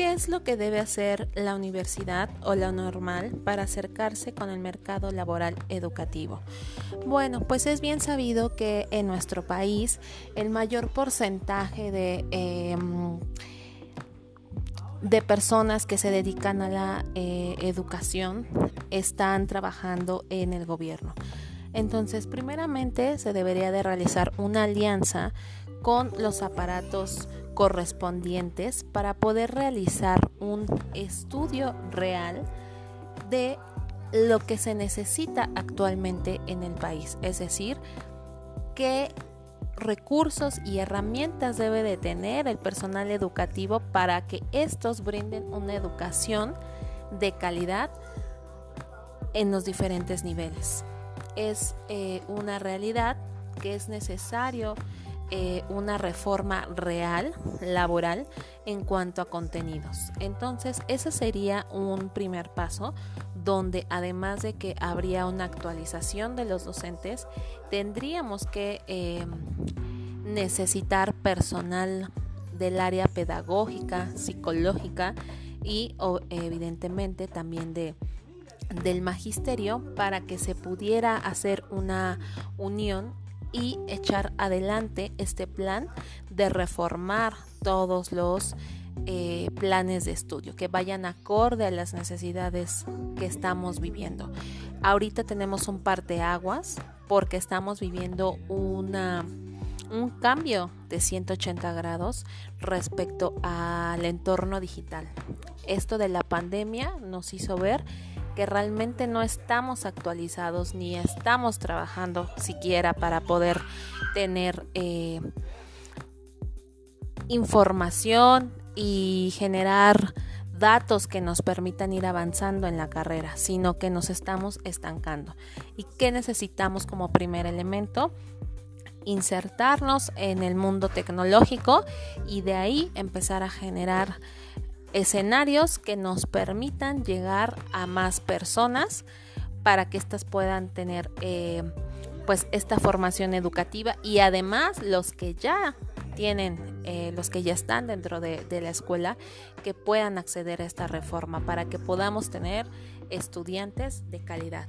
es lo que debe hacer la universidad o la normal para acercarse con el mercado laboral educativo? Bueno, pues es bien sabido que en nuestro país el mayor porcentaje de... Em, de personas que se dedican a la eh, educación están trabajando en el gobierno. Entonces, primeramente se debería de realizar una alianza con los aparatos correspondientes para poder realizar un estudio real de lo que se necesita actualmente en el país, es decir, qué recursos y herramientas debe de tener el personal educativo para que estos brinden una educación de calidad en los diferentes niveles. Es eh, una realidad que es necesario eh, una reforma real, laboral, en cuanto a contenidos. Entonces, ese sería un primer paso donde además de que habría una actualización de los docentes, tendríamos que eh, necesitar personal del área pedagógica, psicológica y evidentemente también de del magisterio para que se pudiera hacer una unión y echar adelante este plan de reformar todos los eh, planes de estudio que vayan acorde a las necesidades que estamos viviendo. Ahorita tenemos un par de aguas porque estamos viviendo una un cambio de 180 grados respecto al entorno digital. Esto de la pandemia nos hizo ver que realmente no estamos actualizados ni estamos trabajando siquiera para poder tener eh, información y generar datos que nos permitan ir avanzando en la carrera, sino que nos estamos estancando. ¿Y qué necesitamos como primer elemento? Insertarnos en el mundo tecnológico y de ahí empezar a generar escenarios que nos permitan llegar a más personas para que éstas puedan tener eh, pues esta formación educativa y además los que ya tienen, eh, los que ya están dentro de, de la escuela, que puedan acceder a esta reforma para que podamos tener estudiantes de calidad.